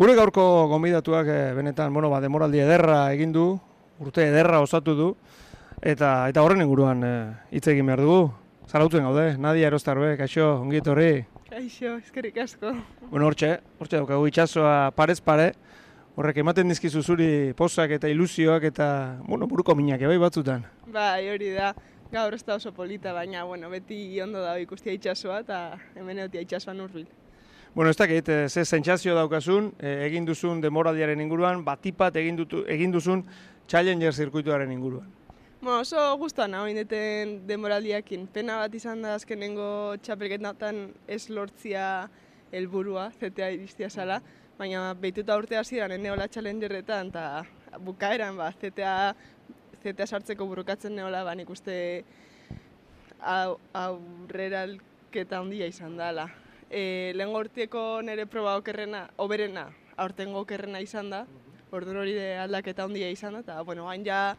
Gure gaurko gomidatuak eh, benetan, bueno, ba, demoraldi ederra egin du, urte ederra osatu du, eta eta horren inguruan eh, hitz egin behar dugu. Zarautzen gaude, Nadia Erostarbe, kaixo, ongi etorri. Kaixo, eskerrik asko. Bueno, hortxe, hortxe daukagu itxasoa parez pare, horrek ematen dizkizu zuri pozak eta ilusioak eta, bueno, buruko minak ebai batzutan. Bai, hori da. Gaur ez da oso polita, baina, bueno, beti ondo da ikustia itxasoa eta hemen egotia itxasoan urbil. Bueno, ez dakit, eh, ze sentsazio daukazun, eh, egin duzun demoraldiaren inguruan, batipat egin, dutu, egin duzun Challenger zirkuituaren inguruan. Bueno, oso guztua nago indeten demoraldiakin. Pena bat izan da azkenengo txapelketan ez lortzia helburua ZTA iristia zala, baina behituta urte hasieran neola Challengerretan eta bukaeran ba, ZTA, ZTA sartzeko burukatzen neola, ba, nik uste au, aurreralketa handia izan dela. E, lehen gortieko nire proba okerrena, oberena, aurtengo okerrena izan da, orduan hori de aldaketa handia izan da, eta, bueno, gain ja,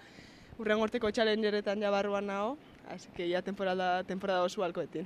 urren gorteko challengeretan ja barruan nago, así que ja temporada, temporada oso alkoetin.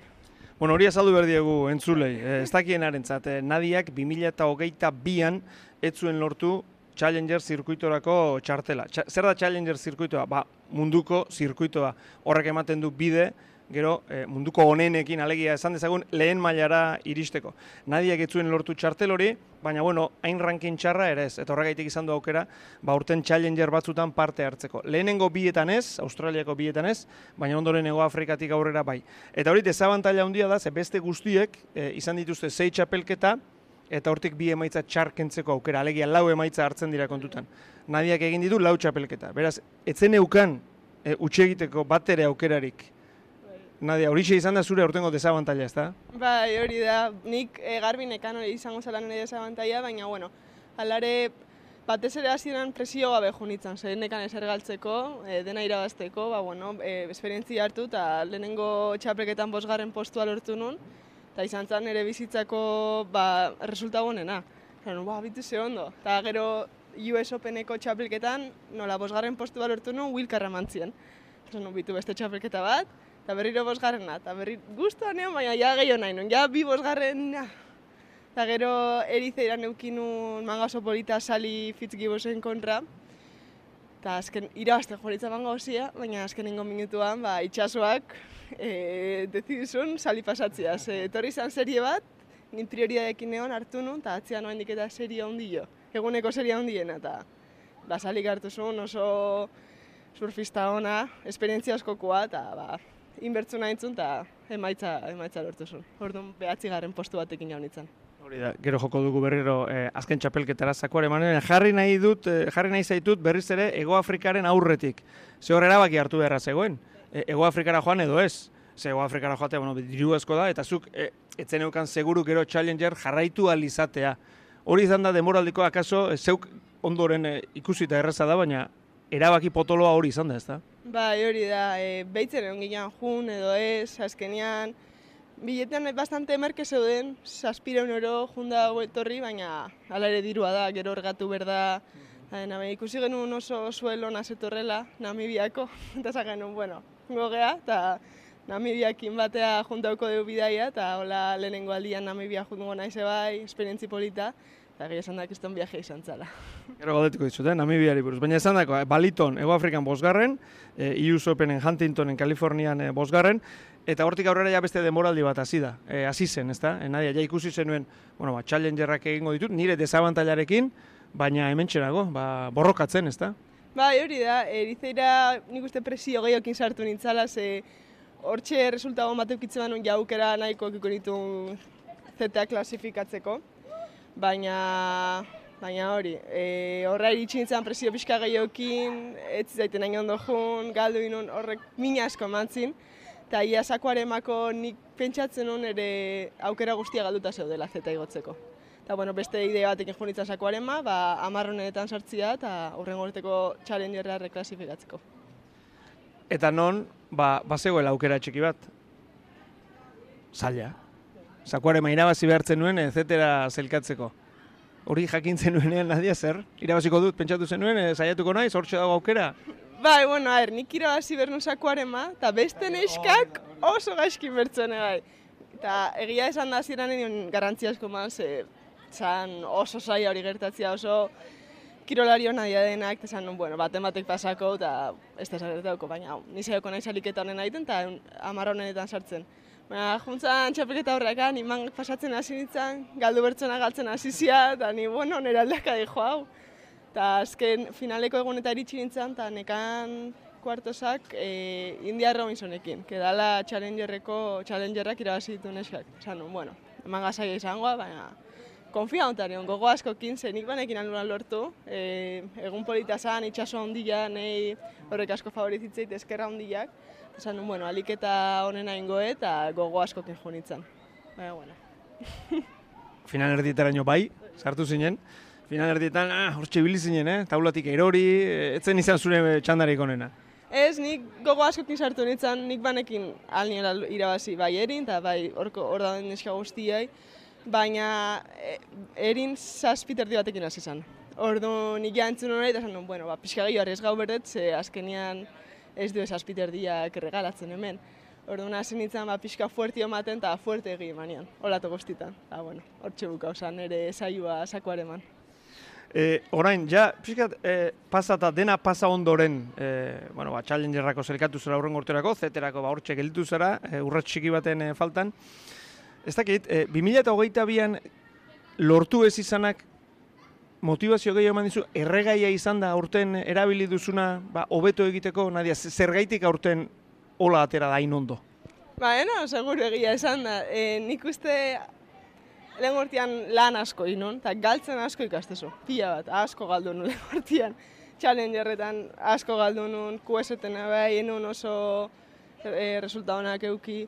Bueno, hori azaldu behar diegu entzulei, eh, ez dakien arentzat, eh, Nadiak 2008an ez zuen lortu Challenger zirkuitorako txartela. Txa, zer da Challenger zirkuitoa? Ba, munduko zirkuitoa. Horrek ematen du bide, gero eh, munduko onenekin alegia esan dezagun lehen mailara iristeko. Nadiak ez zuen lortu txartel hori, baina bueno, hain rankin txarra ere ez, eta horregaitik izan du aukera, ba urten Challenger batzutan parte hartzeko. Lehenengo bietan ez, Australiako bietan ez, baina ondoren Ego Afrikatik aurrera bai. Eta hori desabantaila handia da, ze beste guztiek eh, izan dituzte zei txapelketa, eta hortik bi emaitza txarkentzeko aukera, alegia lau emaitza hartzen dira kontutan. Nadiak egin ditu lau txapelketa. Beraz, etzen eukan e, utxe egiteko bat ere aukerarik. Nadia, hori izan da zure aurtengo desabantaila, ezta? Bai, hori da, nik e, garbinekan hori izango zela nire desabantaila, baina, bueno, alare batez ere hasieran presio gabe junitzen, zer nekan eser galtzeko, e, dena irabazteko, ba, bueno, e, esperientzia hartu, eta lehenengo txapreketan bosgarren postua lortu nun, eta izan zen ere bizitzako ba, resulta honena. Eta ba, bitu ze ondo. Eta gero US Openeko txapelketan, nola bosgarren postu lortu nuen, Wilkarra mantzien. Nu, bitu beste txapelketa bat, eta berriro bosgarrena, eta berri guztua neon, baina ja gehiago nahi nuen, ja bi bosgarren. Eta gero erizeiran eukinun mangazo polita sali fitzgibosen kontra, eta azken irabazte joritza bango hozia, baina azkenengo minutuan, ba, itxasoak e, deziduzun sali pasatzea. Ze, etorri izan serie bat, nin prioriadekin egon hartu nun, eta atzea noen diketa serie handio. Eguneko serie handiena, eta ba, salik hartu zuen oso surfista ona, esperientzia askokoa, eta ba, inbertzu nahi eta emaitza, emaitza lortu zuen. Orduan, behatzi garren postu batekin jaun itzan. Hori da, gero joko dugu berriro eh, azken txapelketara zakuare manen, jarri nahi dut, eh, jarri nahi zaitut berriz ere Ego Afrikaren aurretik. Ze horrela baki hartu beharra zegoen. E, Ego Afrikara joan edo ez. Ze Ego Afrikara joatea, bueno, diru asko da, eta zuk e, etzen eukan seguru gero Challenger jarraitu alizatea. Hori izan da demoraldiko akaso, e, zeuk ondoren e, ikusita erraza da, baina erabaki potoloa hori izan da, ez da? Bai, hori da, e, behitzen egon ginen jun edo ez, azkenian, biletean bastante merke zeuden, saspireun oro junda etorri, baina ala ere dirua da, gero ergatu berda, Baina, ikusi genuen oso suelo nazetorrela, Namibiako, eta zagen bueno, gogea, eta Namibiakin batea juntauko dugu bidaia, eta hola lehenengo aldian Namibia juntuko naize bai, esperientzi polita, eta gehi esan da kiston viaje izan zala. Gero galdetiko ditut, eh? Namibiari buruz. Baina esan dako, eh? Baliton, Ego Afrikan bosgarren, eh, EU Openen Huntingtonen, Kalifornian eh, bosgarren, eta hortik aurrera ja beste demoraldi bat hasi da, eh, hasi zen, ezta? Eh, nadia, ja ikusi zenuen, bueno, ba, challengerrak egingo ditut, nire desabantailarekin, baina hemen txerago, ba, borrokatzen, ezta? Bai, hori da, erizeira nik uste presio gehiokin sartu nintzala, ze hortxe resultago bat eukitzen banun jaukera nahiko ekiko nitu ZTA klasifikatzeko. Baina, baina hori, e, horra iritsi nintzen presio pixka gehiokin, ez zaiten nahi ondo jun, galdu inun horrek mina asko mantzin. Eta ia sakoaremako nik pentsatzen hon ere aukera guztia galduta zeudela zeta igotzeko. Eta bueno, beste idea batekin junitzen sakoarema, ba, amarronetan sartzia eta horren gorteko challengerra reklasifikatzeko. Eta non, ba, bazegoela aukera txiki bat? Zaila. Sakuarema irabazi behartzen nuen, ez zetera zelkatzeko. Hori jakintzen nuenean nadia zer? Irabaziko dut, pentsatu zenuen, e, zaiatuko naiz, hortxe dago aukera? Bai, bueno, aher, nik irabazi behar sakuarema, eta beste neskak oso gaizki bertzen bai. Eta egia esan da ziren nion garantzia asko ma, ze zan oso zaila hori gertatzea oso kirolari hona denak, eta zan, bueno, baten batek pasako, eta ez da gertatuko, baina ni zaioko nahi saliketa honen egiten, eta amar honenetan sartzen. Baina, juntzan txapelketa horrekan, iman pasatzen hasi nintzen, galdu bertzena galtzen hasi zia, eta ni, bueno, nire aldaka dijo hau. Eta azken finaleko egun eta iritsi nintzen, eta nekan kuartosak e, India Robinsonekin, kedala Challengerreko Challengerrak irabazi ditu neskak. Esan, bueno, eman gazai izangoa, baina konfia ontarion, gogo askokin, ze nik banekin aluran lortu, e, egun polita zan, itxaso ondila, nahi horrek asko favorizitzeit eskerra ondilak, esan, bueno, aliketa honena ingoe eta gogo askokin junitzen. Baina, bueno. Final erdietaraino bai, sartu zinen. Final erdietan, ah, hortxe zinen, eh? taulatik erori, etzen izan zure txandarik onena. Ez, nik gogo askokin sartu nintzen, nik banekin alniela irabazi bai erin, eta bai orko hor da neska guztiai, baina e, erin zazpiterdi batekin hasi zen. Ordu nik jantzun hori, eta zen, bueno, ba, pixka gehiago arrez gau berdet, ze azkenian ez du zazpiterdiak regalatzen hemen. Ordu hasi nintzen, ba, pixka fuerti ematen, eta fuerte egin emanean, holatu guztitan. Eta, bueno, hor txebuka, osan, ere saioa sakoareman. E, orain, ja, pixkat, e, pasata, dena pasa ondoren, e, bueno, ba, challengerrako zerkatu zera urren gorterako, zeterako ba, hortxe gelditu zera, e, urrat txiki baten e, faltan. Ez dakit, e, 2008 bian lortu ez izanak motivazio gehiago eman dizu, erregaia izan da aurten erabili duzuna, ba, hobeto egiteko, nadia, zergaitik aurten hola atera da ondo? Ba, eno, seguru egia esan da. E, nik uste lehen gortian lan asko inun, eta galtzen asko ikastezu. Pila bat, asko galdu nuen lehen gortian. Challengerretan asko galdu nuen, QS-eten bai, enun oso e, resulta euki.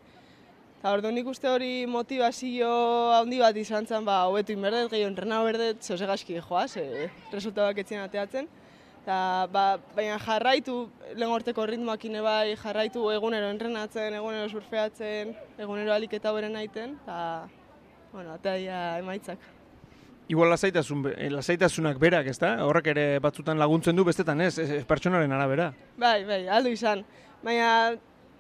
Eta ordu nik uste hori motivazio handi bat izan zen, ba, hobetu inberdet, gehiago entrena berdet, zehose gaski joaz, e, resulta etzien ateatzen. Ta, ba, baina jarraitu lehen horteko ritmoak bai, jarraitu egunero entrenatzen, egunero surfeatzen, egunero aliketa beren naiten, eta bueno, eta emaitzak. Igual lasaitasun, eh, lasaitasunak berak, ezta? Horrek ere batzutan laguntzen du bestetan, ez? ez, pertsonaren arabera. Bai, bai, aldu izan. Baina,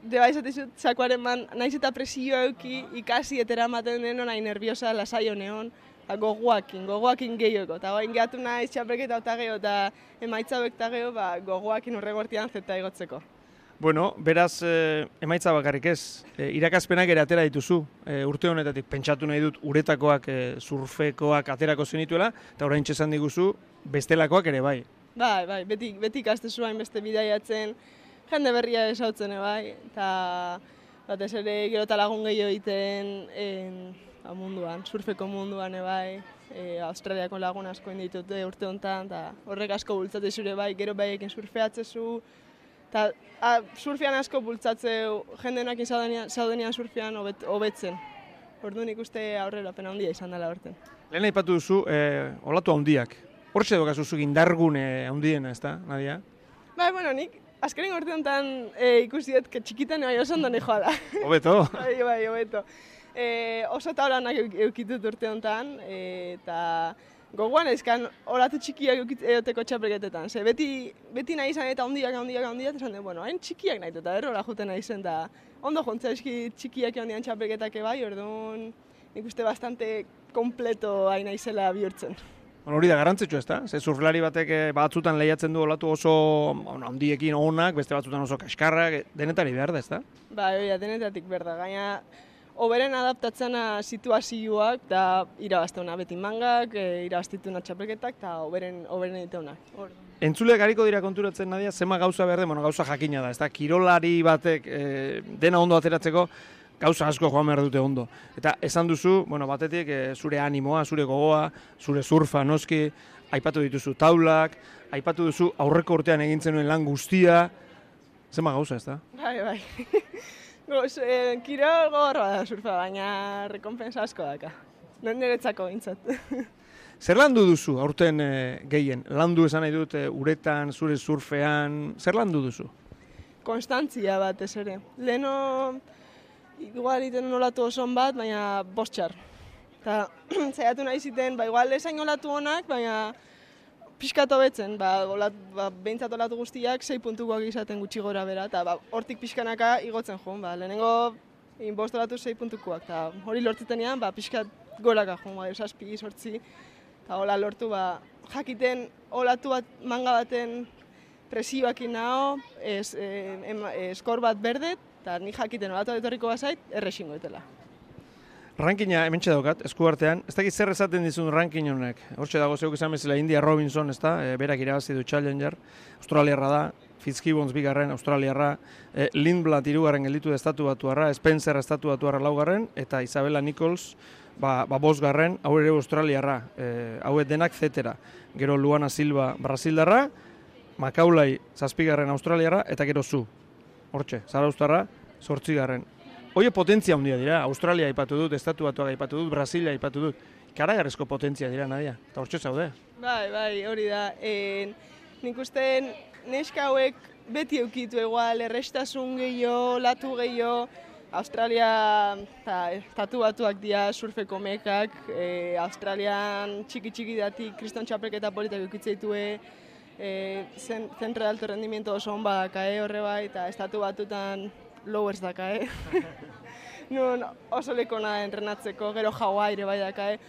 de bai zatizut, zakoaren man, naiz eta presio euki ikasi etera ematen deno nahi nerviosa lasai honeon, ba, gogoakin, gogoakin gehiago. Eta bain gehatu naiz txapelketa eta gehiago eta emaitza bekta gehiago, ba, gogoakin horregortian zeta egotzeko. Bueno, beraz, e, emaitza bakarrik ez, e, irakazpenak ere atera dituzu, e, urte honetatik pentsatu nahi dut uretakoak, e, surfekoak aterako zenituela, eta orain txesan diguzu, bestelakoak ere bai. Bai, bai, beti, beti ikaste zuen beste bidaiatzen, jende berria esautzen bai, eta batez ere gero eta lagun gehiago egiten en, ba, munduan, surfeko munduan bai, e, Australiako lagun asko inditut urte honetan, eta horrek asko bultzate zure bai, gero bai ekin surfeatzezu, Ta, a, surfian asko bultzatzeu, jendenak zaudenian surfian hobetzen. Ordu nik uste aurrera pena handia izan dela horten. Lehen aipatu duzu, eh, olatu handiak. Hortxe dugu zuzu indargune handiena, ez da, Nadia? Bai, bueno, nik azkaren urte honetan e, ikusi dut, que txikitan bai oso ondo joa da. Hobeto? bai, bai, hobeto. E, oso taulanak eukitut urte honetan, e, eta gogoan ezkan horatu txikiak egoteko txapelketetan. Ze beti, beti nahi izan eta ondiak, ondiak, ondiak, esan bueno, hain txikiak nahi eta errola juten nahi zen, da ondo jontza eski txikiak ondian txapelketak bai, orduan nik uste bastante kompleto hain nahi zela bihurtzen. Bueno, hori da garrantzitsu ez da? Ze surflari batek eh, batzutan lehiatzen du olatu oso handiekin onak, beste batzutan oso kaskarrak, denetari behar da ez da? Ba, oia, denetatik behar da. Gaina, oberen adaptatzena situazioak da irabazteuna beti mangak, e, irabaztituna txapelketak eta oberen, oberen egiteunak. Entzule gariko dira konturatzen nadia, zema gauza behar bueno, gauza jakina da, ez da, kirolari batek e, dena ondo ateratzeko, gauza asko joan behar dute ondo. Eta esan duzu, bueno, batetik, e, zure animoa, zure gogoa, zure surfa, noski, aipatu dituzu taulak, aipatu duzu aurreko urtean egintzen nuen lan guztia, zema gauza, ez da? Bai, bai. Goz, eh, kiro gogorra da surfa, baina rekompensa asko daka. Non niretzako intzat. Zer landu duzu aurten eh, gehien? Landu esan nahi dut eh, uretan, zure surfean, zer landu duzu? Konstantzia bat ez ere. Leno, igual iten nolatu oson bat, baina bostxar. Eta zaiatu nahi ziten, ba, igual esain nolatu honak, baina pixkat hobetzen, ba, olat, ba, behintzat olatu guztiak, sei puntukoak izaten gutxi gora bera, eta ba, hortik pixkanaka igotzen joan, ba, lehenengo inbost olatu sei puntukoak, eta hori lortzitenean, ba, pixkat goraka joan bai, zazpi, sortzi, eta hola lortu ba, jakiten olatu bat manga baten presioakin naho, ez, eh, eskor bat berdet, eta ni jakiten bat etorriko bazait, erresingo etela. Rankina hementxe daukat, eskuartean. Ez dakit zer esaten dizun ranking honek. Hortxe dago zeuk esan bezala India Robinson, ez da? E, berak irabazi du Challenger. Australiarra da, Fitzgibbons bigarren, Australiarra. E, Lindblad irugarren gelditu estatu batuarra, Spencer estatu batuarra laugarren, eta Isabella Nichols ba, ba bosgarren, hau ere Australiarra. E, hauet denak zetera. Gero Luana Silva Brasildarra, Makaulai zazpigarren Australiarra, eta gero zu. Hortxe, Zara Austarra, sortzigarren. Oie potentzia handia dira, Australia aipatu dut, Estatu Batuak aipatu dut, Brasilia aipatu dut. Karagarrezko potentzia dira, Nadia. Eta hortxe zaude. Bai, bai, hori da. E, nik uste neska hauek beti eukitu egual, errestasun gehiago, latu gehiago, Australia ta, estatu batuak dira surfeko mekak, e, Australian txiki txiki dati kriston txapelketa politak eukitze ditue, e, zen, zentre de alto rendimiento oso hon badaka, horre bai, eta estatu batutan lowers daka, eh? Nun oso leko nahi entrenatzeko, gero jaua ere bai daka, eh?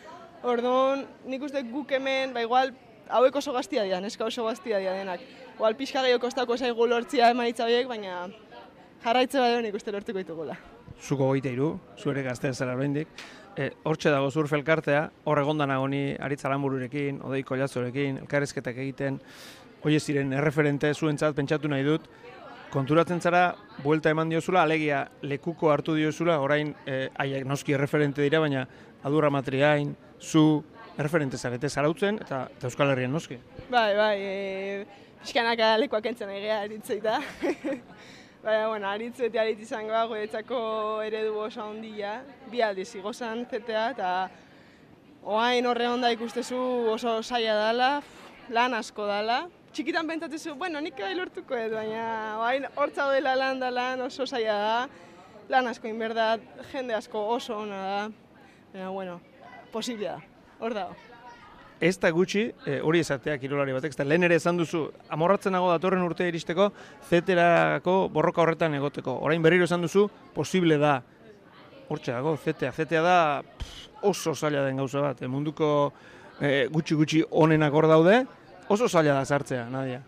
Orduan, nik uste guk hemen, ba igual, hauek oso gaztia dira, neska oso gaztia dira denak. Igual pixka gehiago kostako zaigu lortzia emaitza horiek, baina jarraitze bat nik uste lortuko ditugula. Zuko goite iru, zuere gaztea zara bendik. E, hortxe dago surf elkartea, hor egondan agoni aritza lanbururekin, odeiko jatzorekin, elkarrezketak egiten, Oie ziren erreferente zuentzat pentsatu nahi dut, konturatzen zara, buelta eman diozula, alegia lekuko hartu diozula, orain eh, aiek noski erreferente dira, baina adurra matriain, zu, erreferente zarete zarautzen, eta, eta Euskal Herrian noski. Bai, bai, e, pixkanaka lekuak entzen egia aritzeita. Baina, bueno, aritzueti arit izangoa, goetzako eredu oso handia, bi aldiz igozan zetea, eta oain horre onda ikustezu oso saia dala, lan asko dala, txikitan pentsatu bueno, nik bai lortuko edo, baina hain hortza dela lan da lan oso zaila da, lan asko inberdat, jende asko oso ona da, baina, bueno, posiblia da, hor dago. Ez da gutxi, e, hori esatea kirolari batek, eta lehen ere esan duzu, amorratzen nago datorren urte iristeko, zeterako borroka horretan egoteko. Orain berriro esan duzu, posible da. Hortxe dago, zetea. Zetea da oso zaila den gauza bat. E, munduko e, gutxi gutxi onenak hor daude, Oso zaila da sartzea, Nadia.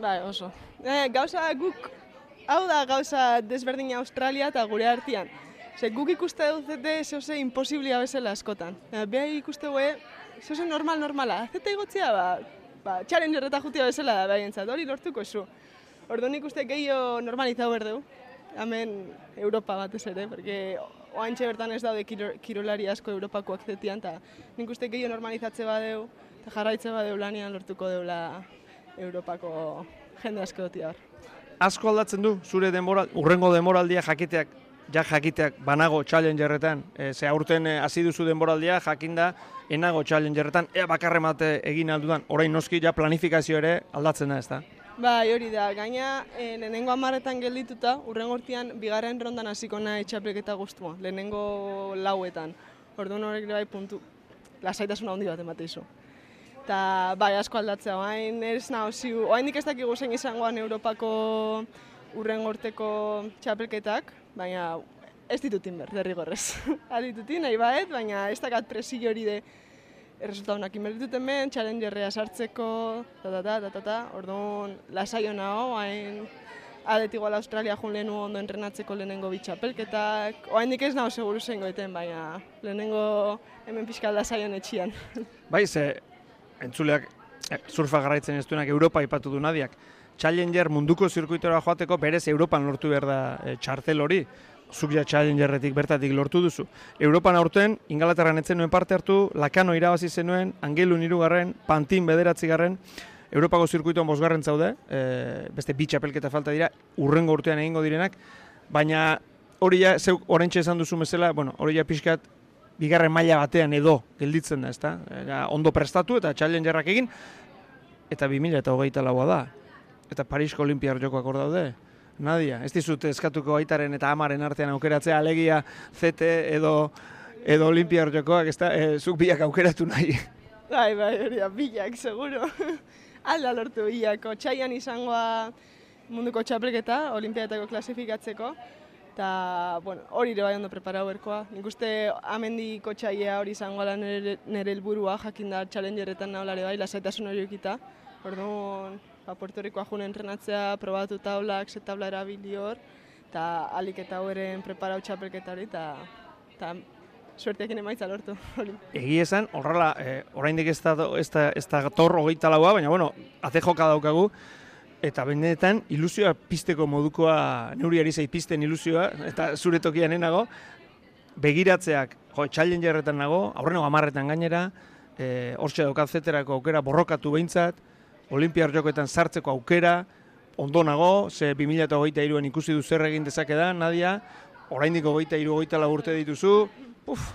Bai, oso. E, gauza guk, hau da gauza desberdina Australia eta gure artean. Ze guk ikuste dut zete zehose imposiblia bezala askotan. E, Beha ikuste gue, zehose normal normala. Zete igotzea, ba, ba txaren jorreta jutia bezala da beha jentzat, hori lortuko zu. Ordo nik uste gehiago normalizau berdeu, hemen Europa batez ere, porque oantxe bertan ez daude kirolari asko Europakoak zetian, eta nik uste gehiago normalizatze badeu, jarraitze bat lanian lortuko deula Europako jende asko hor. Asko aldatzen du, zure denbora, urrengo denboraldia jakiteak, ja jakiteak banago challengerretan, e, ze aurten e, hasi duzu denboraldia jakinda enago challengerretan, ea bakarre mate egin aldudan, orain noski ja planifikazio ere aldatzen da, ez da? Bai, hori da, gaina e, lehenengo amaretan geldituta, urrengo urtean bigarren rondan hasiko nahi txapelketa guztua, lehenengo lauetan. Orduan horrek bai puntu, lasaitasuna handi bat emateizu. Eta bai asko aldatzea, hain ez nahi ziu, hain ez dakigu zein izangoan Europako urren gorteko txapelketak, baina ez ditutin ber, derrigorrez. ditutin, nahi baet, baina ez dakat presi hori de erresultatu nakin berdituten ben, challengerrea sartzeko, ta ta ta ta ta ta, orduan lasai hona ho, hain adet igual Australia jun lehenu ondo entrenatzeko lehenengo bitxapelketak, oain ez nahi seguru zein goeten, baina lehenengo hemen pixka lasai honetxian. Bai, ze entzuleak eh, surfa garraitzen ez duenak Europa ipatu du nadiak. Challenger munduko zirkuitora joateko berez Europan lortu behar da e, txartel hori. Zuk ja Challengerretik bertatik lortu duzu. Europan aurten, Ingalaterran etzen nuen parte hartu, Lakano irabazi zenuen, Angelun irugarren, Pantin bederatzi garren, Europako zirkuitoan bosgarren zaude, e, beste bitxapelketa falta dira, urrengo urtean egingo direnak, baina hori ja, zeuk orentxe esan duzu mesela, bueno, hori ja pixkat bigarren maila batean edo gelditzen da, ezta? ondo prestatu eta challengerrak egin eta 2024 laua da. Eta Parisko Olimpiar jokoak hor daude. Nadia, ez dizut eskatuko aitaren eta amaren artean aukeratzea alegia ZT edo edo Olimpiar jokoak, ezta? E, zuk biak aukeratu nahi. Bai, bai, hori da, bilak, seguro. Alda lortu bilako, txaian izangoa munduko txapelketa, olimpiatako klasifikatzeko. Eta, bueno, hori ere bai ondo preparau berkoa. Nik uste amendiko txaia hori izango ala nire, nire helburua jakin da challengeretan naholare bai, lasaitasun hori ekita. Orduan, ba, Puerto Ricoa june entrenatzea, probatu taulak, set tabla erabili hor, eta alik eta horren preparau txapelketa hori, eta, suerteekin emaitza lortu. Egi esan, horrela, e, oraindik ez da, ez da, ez da tor hogeita laua, baina, bueno, ate joka daukagu, eta benetan ilusioa pisteko modukoa, neuriari zei pisten ilusioa, eta zure tokian nago, begiratzeak, jo, challengerretan nago, aurreno amarretan gainera, e, hortxe daukat zeterako aukera borrokatu behintzat, olimpiar jokoetan sartzeko aukera, ondo nago, ze 2008an ikusi du zer egin dezake da, Nadia, oraindik hogeita iru hogeita urte dituzu, puf,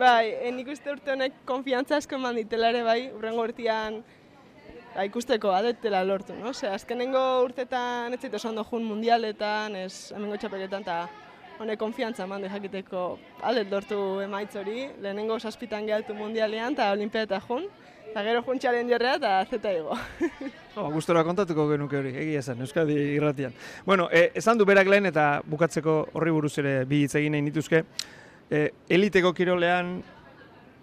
Bai, eh, nik uste urte honek konfiantza asko eman ditela ere bai, urrengo urtean ba, ikusteko adetela lortu, no? Ose, azkenengo urtetan ez zaitu oso ondo jun mundialetan, ez hemengo txapeletan, eta honek konfiantza eman jakiteko adet lortu emaitz hori, lehenengo saspitan gehaltu mundialean eta olimpiata jun, eta gero jun challengerrea eta zeta ego. Oh, gustora kontatuko genuke hori, egia esan, Euskadi irratian. Bueno, e, esan du berak lehen eta bukatzeko horri buruz ere bi hitz egin nahi nituzke. E, eliteko kirolean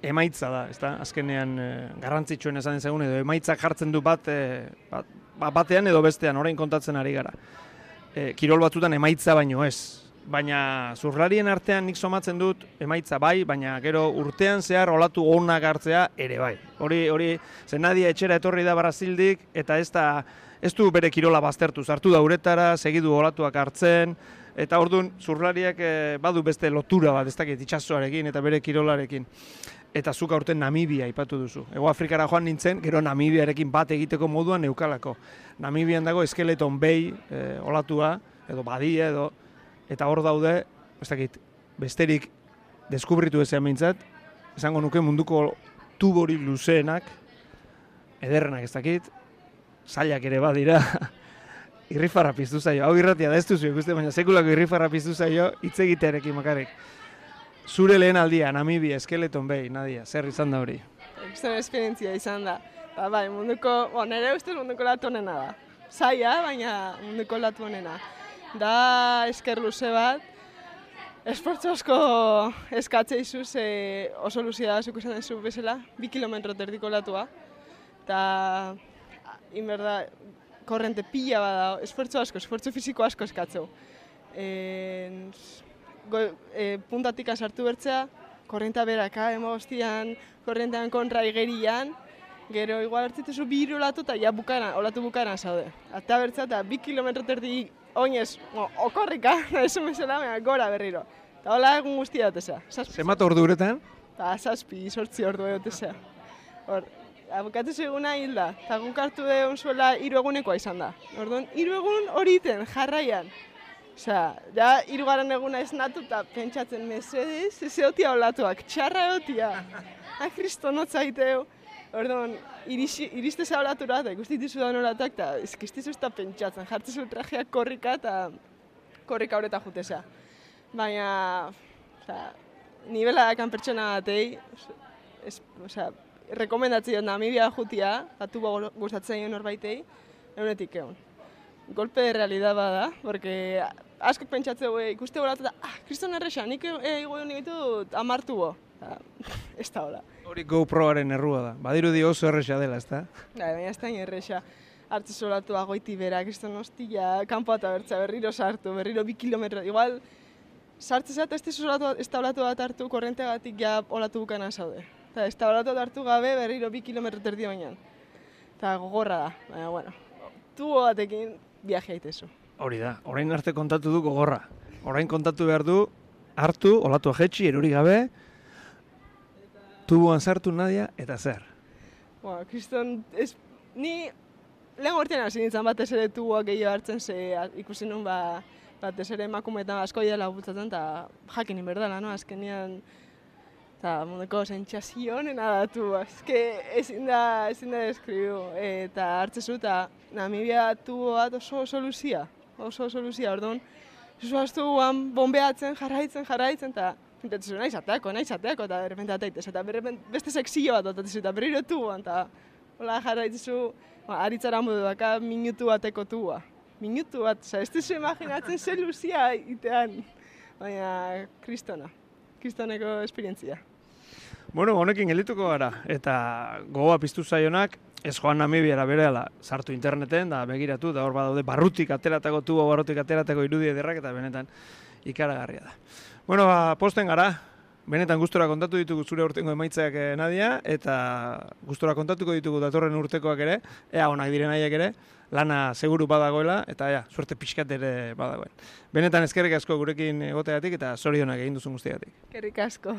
emaitza da, ezta? Azkenean e, garrantzitsuen esan ezagun edo emaitzak jartzen du bat, e, bat, batean edo bestean, orain kontatzen ari gara. E, kirol batzutan emaitza baino ez, baina zurlarien artean nik somatzen dut emaitza bai, baina gero urtean zehar olatu onak hartzea ere bai. Hori, hori, zen nadia etxera etorri da Brasildik, eta ez da, ez du bere kirola baztertu, sartu da uretara, segidu olatuak hartzen, eta orduan zurlariak eh, badu beste lotura bat, ez dakit, itxasoarekin eta bere kirolarekin. Eta zuk aurten Namibia ipatu duzu. Ego Afrikara joan nintzen, gero Namibiarekin bat egiteko moduan neukalako. Namibian dago eskeleton behi eh, olatua, edo badia, edo eta hor daude, ez dakit, besterik deskubritu ezean behintzat, esango nuke munduko tubori luzeenak, ederrenak ez dakit, zailak ere badira, irrifarra piztu zaio, hau irratia da ez duzu ikuste, baina sekulako irrifarra piztu zaio, hitz egitearekin makarek. Zure lehen aldia, Namibia, eskeleton behi, Nadia, zer izan da hori? Ikusten esperientzia izan da. Ba, bai, munduko, bo, nire ustez munduko latu da. Zaila, baina munduko latu honena da esker luze bat. Esportzu asko eskatze izu ze oso luzia da zuk esan dezu bezala, bi kilometro terdiko latua. Eta, inberda, korrente pila bada, esfortzu asko, esfortzu fiziko asko eskatzeu. E, go, e, puntatik sartu bertzea, korrenta beraka, emo hostian, korrentean kontra igerian, gero igual hartzituzu bi olatu eta ja bukana, olatu bukana zaude. Eta bertzea eta bi kilometro terdi oinez, o, okorrika, esu mesela, mea, gora berriro. Eta hola egun guztia dut ezea. Zemat ordu uretan? Eta zazpi, sortzi ordu dut ezea. Hor, abukatu zeguna hilda, eta guk hartu egon zuela hiru egunekoa izan da. Orduan, hiru egun hori iten, jarraian. Osea, ja, hiru garen eguna ez natu eta pentsatzen mesedez, ez eotia olatuak, txarra eotia. Ah, kristo, notzaiteu. Orduan, iriste zaulatura eta ikusti dizu da nolatak, eta ezkistizu ez da pentsatzen, jartzen zu trajeak korrika eta korrika horreta jutesa. Baina, oza, nivela dakan pertsona batei, oza, rekomendatzen dut Namibia jutia, atu gustatzen jo norbaitei, eunetik egon. Golpe de realidad bada, porque askok pentsatzen gue, ikuste horatu da, ah, kriston erresa, nik ego e, ditut amartu bo. Ez da hola. Hori GoProaren errua da. Badiru di oso erresa dela, ez da? Bai, baina ez da erresa. Hartze solatu agoiti bera, kriston hostia, kanpo eta bertza, berriro sartu, berriro bi kilometro. Igual, sartze zat, ez solatu, ez da bat hartu, korrente gatik ja olatu bukana zaude. Eta ez da bat hartu gabe, berriro bi kilometro terdi bainan. Eta gogorra da, baina, bueno, tu batekin viaje haitezu. Hori da, orain arte kontatu du gogorra. Orain kontatu behar du, hartu, olatu ahetxi, eruri gabe, tubuan sartu nadia eta zer? Ba, kriston, ez, ni lehen urtean hasi nintzen batez ere tubuak gehiago hartzen, ze ikusi nun ba, batez ere emakumeetan asko dela bultzatzen, eta jakin inberdala, no? azkenian, eta mundeko sentsazio honena da tu, azke ezin da, ezin da deskribu, eta hartzezu, eta Namibia tubo bat oso oso luzia, oso oso luzia, orduan, zuaztu guan bombeatzen, jarraitzen, jarraitzen, eta Pintatzen nahi zateako, nahi zateako, eta berrepente ataitez, eta berrepente beste sekzio bat atatzen, eta berriro tuan, eta hola jarra ditzu, ba, aritzara modu daka minutu bateko tua. minutu bat, oza, ez duzu imaginatzen ze luzia itean, baina kristona, kristoneko esperientzia. Bueno, honekin gelituko gara, eta gogoa piztu zaionak, ez joan Namibiara berehala sartu interneten, da begiratu, da hor badaude barrutik ateratako, tubo barrutik ateratako irudi ederrak, eta benetan ikaragarria da. Bueno, ba, posten gara, benetan gustora kontatu ditugu zure urtengo emaitzak eh, Nadia, eta gustora kontatuko ditugu datorren urtekoak ere, ea onak diren aiek ere, lana seguru badagoela, eta ea, suerte pixkat ere badagoen. Benetan ezkerrik asko gurekin egoteatik eta zorionak egin duzun guztiatik. Kerrik asko.